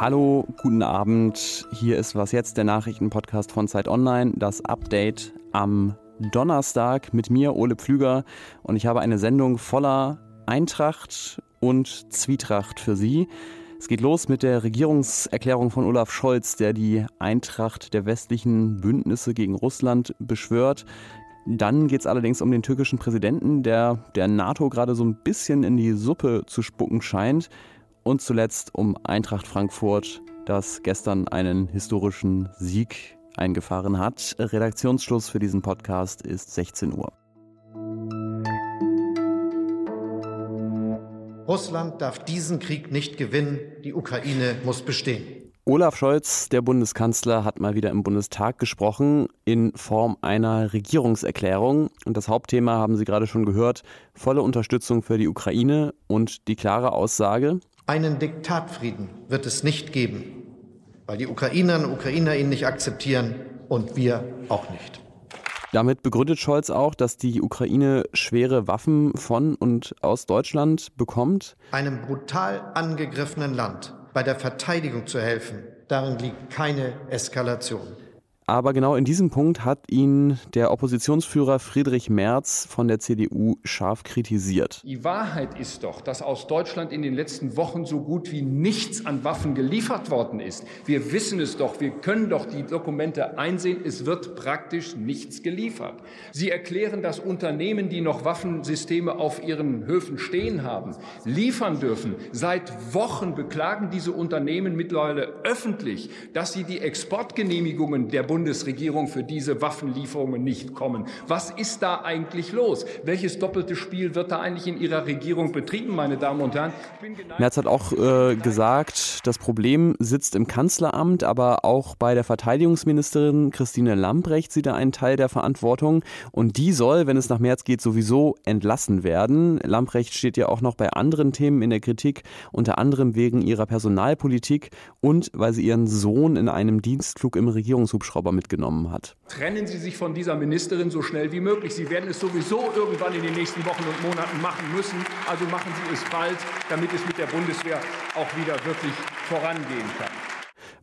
Hallo, guten Abend. Hier ist was jetzt, der Nachrichtenpodcast von Zeit Online. Das Update am Donnerstag mit mir, Ole Pflüger. Und ich habe eine Sendung voller Eintracht und Zwietracht für Sie. Es geht los mit der Regierungserklärung von Olaf Scholz, der die Eintracht der westlichen Bündnisse gegen Russland beschwört. Dann geht es allerdings um den türkischen Präsidenten, der der NATO gerade so ein bisschen in die Suppe zu spucken scheint. Und zuletzt um Eintracht Frankfurt, das gestern einen historischen Sieg eingefahren hat. Redaktionsschluss für diesen Podcast ist 16 Uhr. Russland darf diesen Krieg nicht gewinnen. Die Ukraine muss bestehen. Olaf Scholz, der Bundeskanzler, hat mal wieder im Bundestag gesprochen in Form einer Regierungserklärung. Und das Hauptthema haben Sie gerade schon gehört, volle Unterstützung für die Ukraine und die klare Aussage, einen Diktatfrieden wird es nicht geben, weil die Ukrainerinnen und Ukrainer ihn nicht akzeptieren und wir auch nicht. Damit begründet Scholz auch, dass die Ukraine schwere Waffen von und aus Deutschland bekommt. Einem brutal angegriffenen Land bei der Verteidigung zu helfen, darin liegt keine Eskalation. Aber genau in diesem Punkt hat ihn der Oppositionsführer Friedrich Merz von der CDU scharf kritisiert. Die Wahrheit ist doch, dass aus Deutschland in den letzten Wochen so gut wie nichts an Waffen geliefert worden ist. Wir wissen es doch, wir können doch die Dokumente einsehen, es wird praktisch nichts geliefert. Sie erklären, dass Unternehmen, die noch Waffensysteme auf ihren Höfen stehen haben, liefern dürfen. Seit Wochen beklagen diese Unternehmen mittlerweile öffentlich, dass sie die Exportgenehmigungen der Bundesregierung Bundesregierung für diese Waffenlieferungen nicht kommen. Was ist da eigentlich los? Welches doppelte Spiel wird da eigentlich in Ihrer Regierung betrieben, meine Damen und Herren? Merz hat auch äh, gesagt, das Problem sitzt im Kanzleramt, aber auch bei der Verteidigungsministerin Christine Lambrecht sieht er einen Teil der Verantwortung. Und die soll, wenn es nach März geht, sowieso entlassen werden. Lambrecht steht ja auch noch bei anderen Themen in der Kritik, unter anderem wegen ihrer Personalpolitik und weil sie ihren Sohn in einem Dienstflug im Regierungshubschrauber Hubschrauber mitgenommen hat. Trennen Sie sich von dieser Ministerin so schnell wie möglich. Sie werden es sowieso irgendwann in den nächsten Wochen und Monaten machen müssen. Also machen Sie es bald, damit es mit der Bundeswehr auch wieder wirklich vorangehen kann.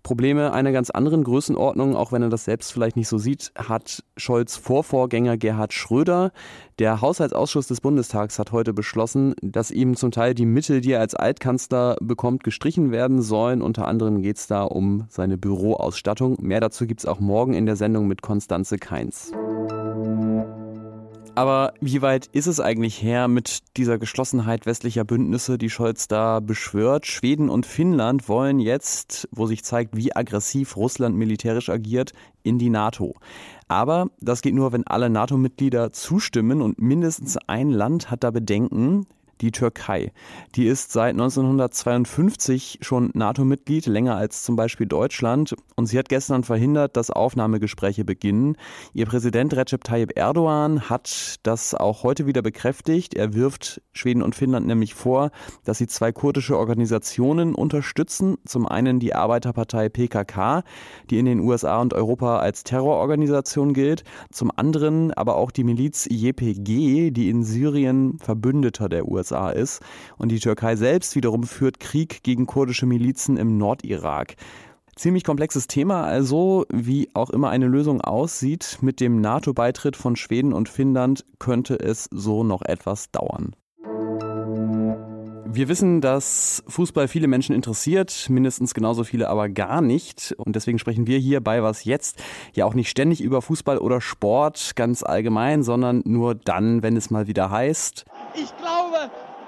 Probleme einer ganz anderen Größenordnung, auch wenn er das selbst vielleicht nicht so sieht, hat Scholz Vorvorgänger Gerhard Schröder. Der Haushaltsausschuss des Bundestags hat heute beschlossen, dass ihm zum Teil die Mittel, die er als Altkanzler bekommt, gestrichen werden sollen. Unter anderem geht es da um seine Büroausstattung. Mehr dazu gibt es auch morgen in der Sendung mit Konstanze Keins. Aber wie weit ist es eigentlich her mit dieser Geschlossenheit westlicher Bündnisse, die Scholz da beschwört? Schweden und Finnland wollen jetzt, wo sich zeigt, wie aggressiv Russland militärisch agiert, in die NATO. Aber das geht nur, wenn alle NATO-Mitglieder zustimmen und mindestens ein Land hat da Bedenken die Türkei. Die ist seit 1952 schon NATO-Mitglied, länger als zum Beispiel Deutschland. Und sie hat gestern verhindert, dass Aufnahmegespräche beginnen. Ihr Präsident Recep Tayyip Erdogan hat das auch heute wieder bekräftigt. Er wirft Schweden und Finnland nämlich vor, dass sie zwei kurdische Organisationen unterstützen. Zum einen die Arbeiterpartei PKK, die in den USA und Europa als Terrororganisation gilt. Zum anderen aber auch die Miliz YPG, die in Syrien Verbündeter der USA USA ist. Und die Türkei selbst wiederum führt Krieg gegen kurdische Milizen im Nordirak. Ziemlich komplexes Thema, also wie auch immer eine Lösung aussieht, mit dem NATO-Beitritt von Schweden und Finnland könnte es so noch etwas dauern. Wir wissen, dass Fußball viele Menschen interessiert, mindestens genauso viele aber gar nicht. Und deswegen sprechen wir hier bei Was Jetzt ja auch nicht ständig über Fußball oder Sport ganz allgemein, sondern nur dann, wenn es mal wieder heißt. Ich glaube,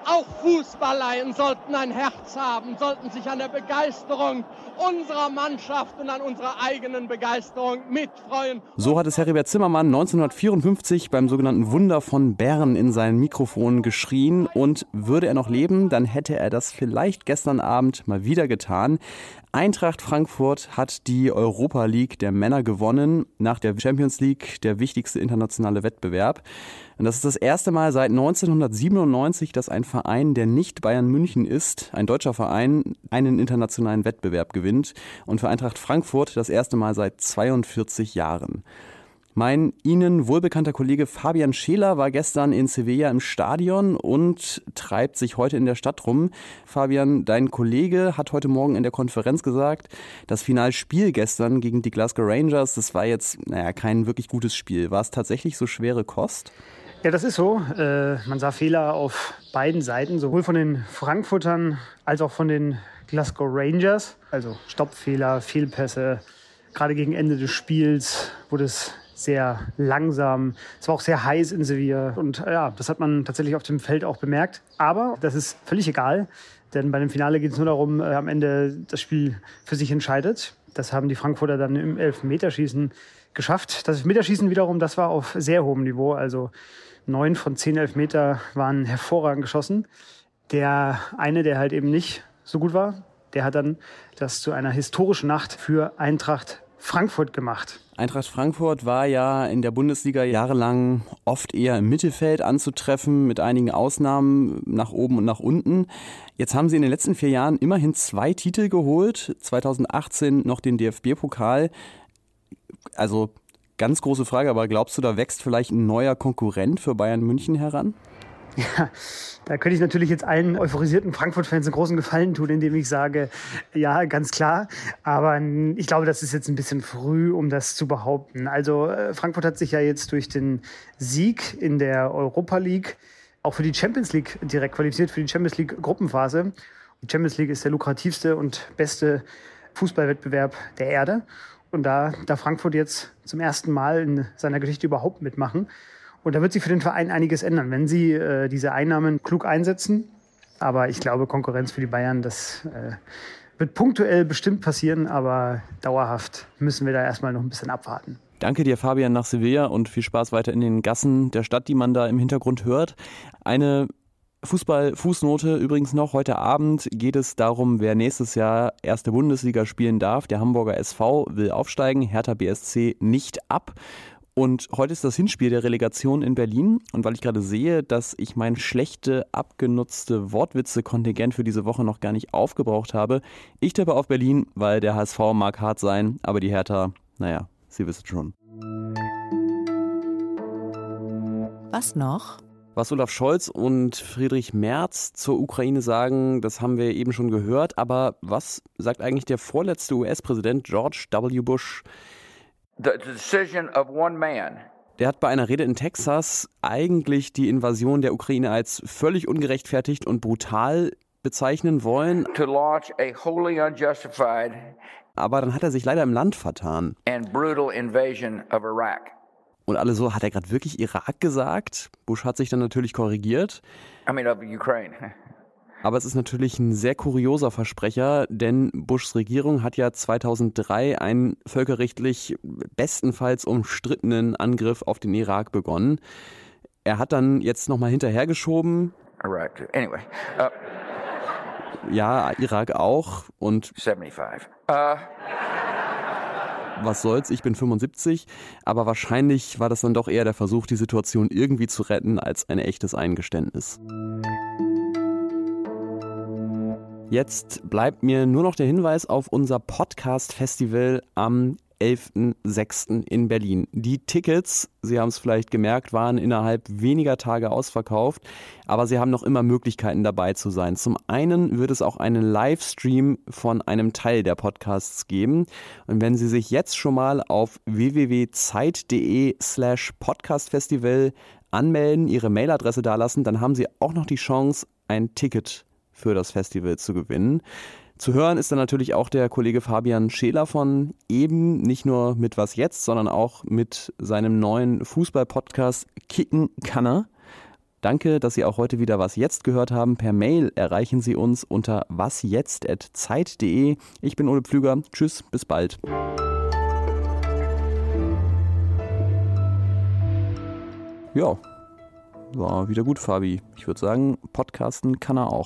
auch Fußballleien sollten ein Herz haben, sollten sich an der Begeisterung unserer Mannschaft und an unserer eigenen Begeisterung mitfreuen. So hat es Heribert Zimmermann 1954 beim sogenannten Wunder von Bern in sein Mikrofon geschrien. Und würde er noch leben, dann hätte er das vielleicht gestern Abend mal wieder getan. Eintracht Frankfurt hat die Europa League der Männer gewonnen, nach der Champions League der wichtigste internationale Wettbewerb. Und das ist das erste Mal seit 1997, dass ein Verein, der nicht Bayern München ist, ein deutscher Verein, einen internationalen Wettbewerb gewinnt. Und für Eintracht Frankfurt das erste Mal seit 42 Jahren. Mein Ihnen wohlbekannter Kollege Fabian Scheler war gestern in Sevilla im Stadion und treibt sich heute in der Stadt rum. Fabian, dein Kollege hat heute Morgen in der Konferenz gesagt, das Finalspiel gestern gegen die Glasgow Rangers, das war jetzt, naja, kein wirklich gutes Spiel. War es tatsächlich so schwere Kost? Ja, das ist so. Äh, man sah Fehler auf beiden Seiten, sowohl von den Frankfurtern als auch von den Glasgow Rangers. Also Stoppfehler, Fehlpässe. Gerade gegen Ende des Spiels wurde es sehr langsam. Es war auch sehr heiß in Sevilla. Und ja, das hat man tatsächlich auf dem Feld auch bemerkt. Aber das ist völlig egal. Denn bei dem Finale geht es nur darum, äh, am Ende das Spiel für sich entscheidet. Das haben die Frankfurter dann im Elfmeterschießen geschafft. Das Elfmeterschießen wiederum, das war auf sehr hohem Niveau. Also neun von zehn Elfmeter waren hervorragend geschossen. Der eine, der halt eben nicht so gut war, der hat dann das zu einer historischen Nacht für Eintracht Frankfurt gemacht. Eintracht Frankfurt war ja in der Bundesliga jahrelang oft eher im Mittelfeld anzutreffen, mit einigen Ausnahmen nach oben und nach unten. Jetzt haben sie in den letzten vier Jahren immerhin zwei Titel geholt. 2018 noch den DFB-Pokal. Also ganz große Frage, aber glaubst du, da wächst vielleicht ein neuer Konkurrent für Bayern München heran? Ja, da könnte ich natürlich jetzt allen euphorisierten Frankfurt-Fans einen großen Gefallen tun, indem ich sage, ja, ganz klar. Aber ich glaube, das ist jetzt ein bisschen früh, um das zu behaupten. Also äh, Frankfurt hat sich ja jetzt durch den Sieg in der Europa League auch für die Champions League direkt qualifiziert, für die Champions League Gruppenphase. Die Champions League ist der lukrativste und beste Fußballwettbewerb der Erde. Und da darf Frankfurt jetzt zum ersten Mal in seiner Geschichte überhaupt mitmachen. Und da wird sich für den Verein einiges ändern, wenn sie äh, diese Einnahmen klug einsetzen. Aber ich glaube, Konkurrenz für die Bayern, das äh, wird punktuell bestimmt passieren, aber dauerhaft müssen wir da erstmal noch ein bisschen abwarten. Danke dir, Fabian, nach Sevilla und viel Spaß weiter in den Gassen der Stadt, die man da im Hintergrund hört. Eine Fußball-Fußnote übrigens noch. Heute Abend geht es darum, wer nächstes Jahr erste Bundesliga spielen darf. Der Hamburger SV will aufsteigen, Hertha BSC nicht ab. Und heute ist das Hinspiel der Relegation in Berlin. Und weil ich gerade sehe, dass ich mein schlechte, abgenutzte Wortwitze-Kontingent für diese Woche noch gar nicht aufgebraucht habe, ich tippe auf Berlin, weil der HSV mag hart sein, aber die Hertha, naja, Sie wissen schon. Was noch? Was Olaf Scholz und Friedrich Merz zur Ukraine sagen, das haben wir eben schon gehört. Aber was sagt eigentlich der vorletzte US-Präsident George W. Bush? The decision of one man. Der hat bei einer Rede in Texas eigentlich die Invasion der Ukraine als völlig ungerechtfertigt und brutal bezeichnen wollen. Aber dann hat er sich leider im Land vertan. and brutal invasion of Iraq. Und alle so, hat er gerade wirklich Irak gesagt? Bush hat sich dann natürlich korrigiert. I mean, of Ukraine. Aber es ist natürlich ein sehr kurioser Versprecher, denn Bushs Regierung hat ja 2003 einen völkerrechtlich bestenfalls umstrittenen Angriff auf den Irak begonnen. Er hat dann jetzt nochmal hinterhergeschoben. Iraq. Anyway, uh, Ja, Irak auch. Und 75. Uh, was soll's, ich bin 75. Aber wahrscheinlich war das dann doch eher der Versuch, die Situation irgendwie zu retten, als ein echtes Eingeständnis. Jetzt bleibt mir nur noch der Hinweis auf unser Podcast-Festival am 11.06. in Berlin. Die Tickets, Sie haben es vielleicht gemerkt, waren innerhalb weniger Tage ausverkauft, aber Sie haben noch immer Möglichkeiten dabei zu sein. Zum einen wird es auch einen Livestream von einem Teil der Podcasts geben. Und wenn Sie sich jetzt schon mal auf www.zeit.de slash podcastfestival anmelden, Ihre Mailadresse dalassen, dann haben Sie auch noch die Chance, ein Ticket für das Festival zu gewinnen. Zu hören ist dann natürlich auch der Kollege Fabian Scheler von eben, nicht nur mit Was Jetzt, sondern auch mit seinem neuen Fußball-Podcast Kicken Kanner. Danke, dass Sie auch heute wieder Was Jetzt gehört haben. Per Mail erreichen Sie uns unter wasjetzt.zeit.de. Ich bin Ole Pflüger. Tschüss, bis bald. Ja, war wieder gut, Fabi. Ich würde sagen, podcasten kann er auch.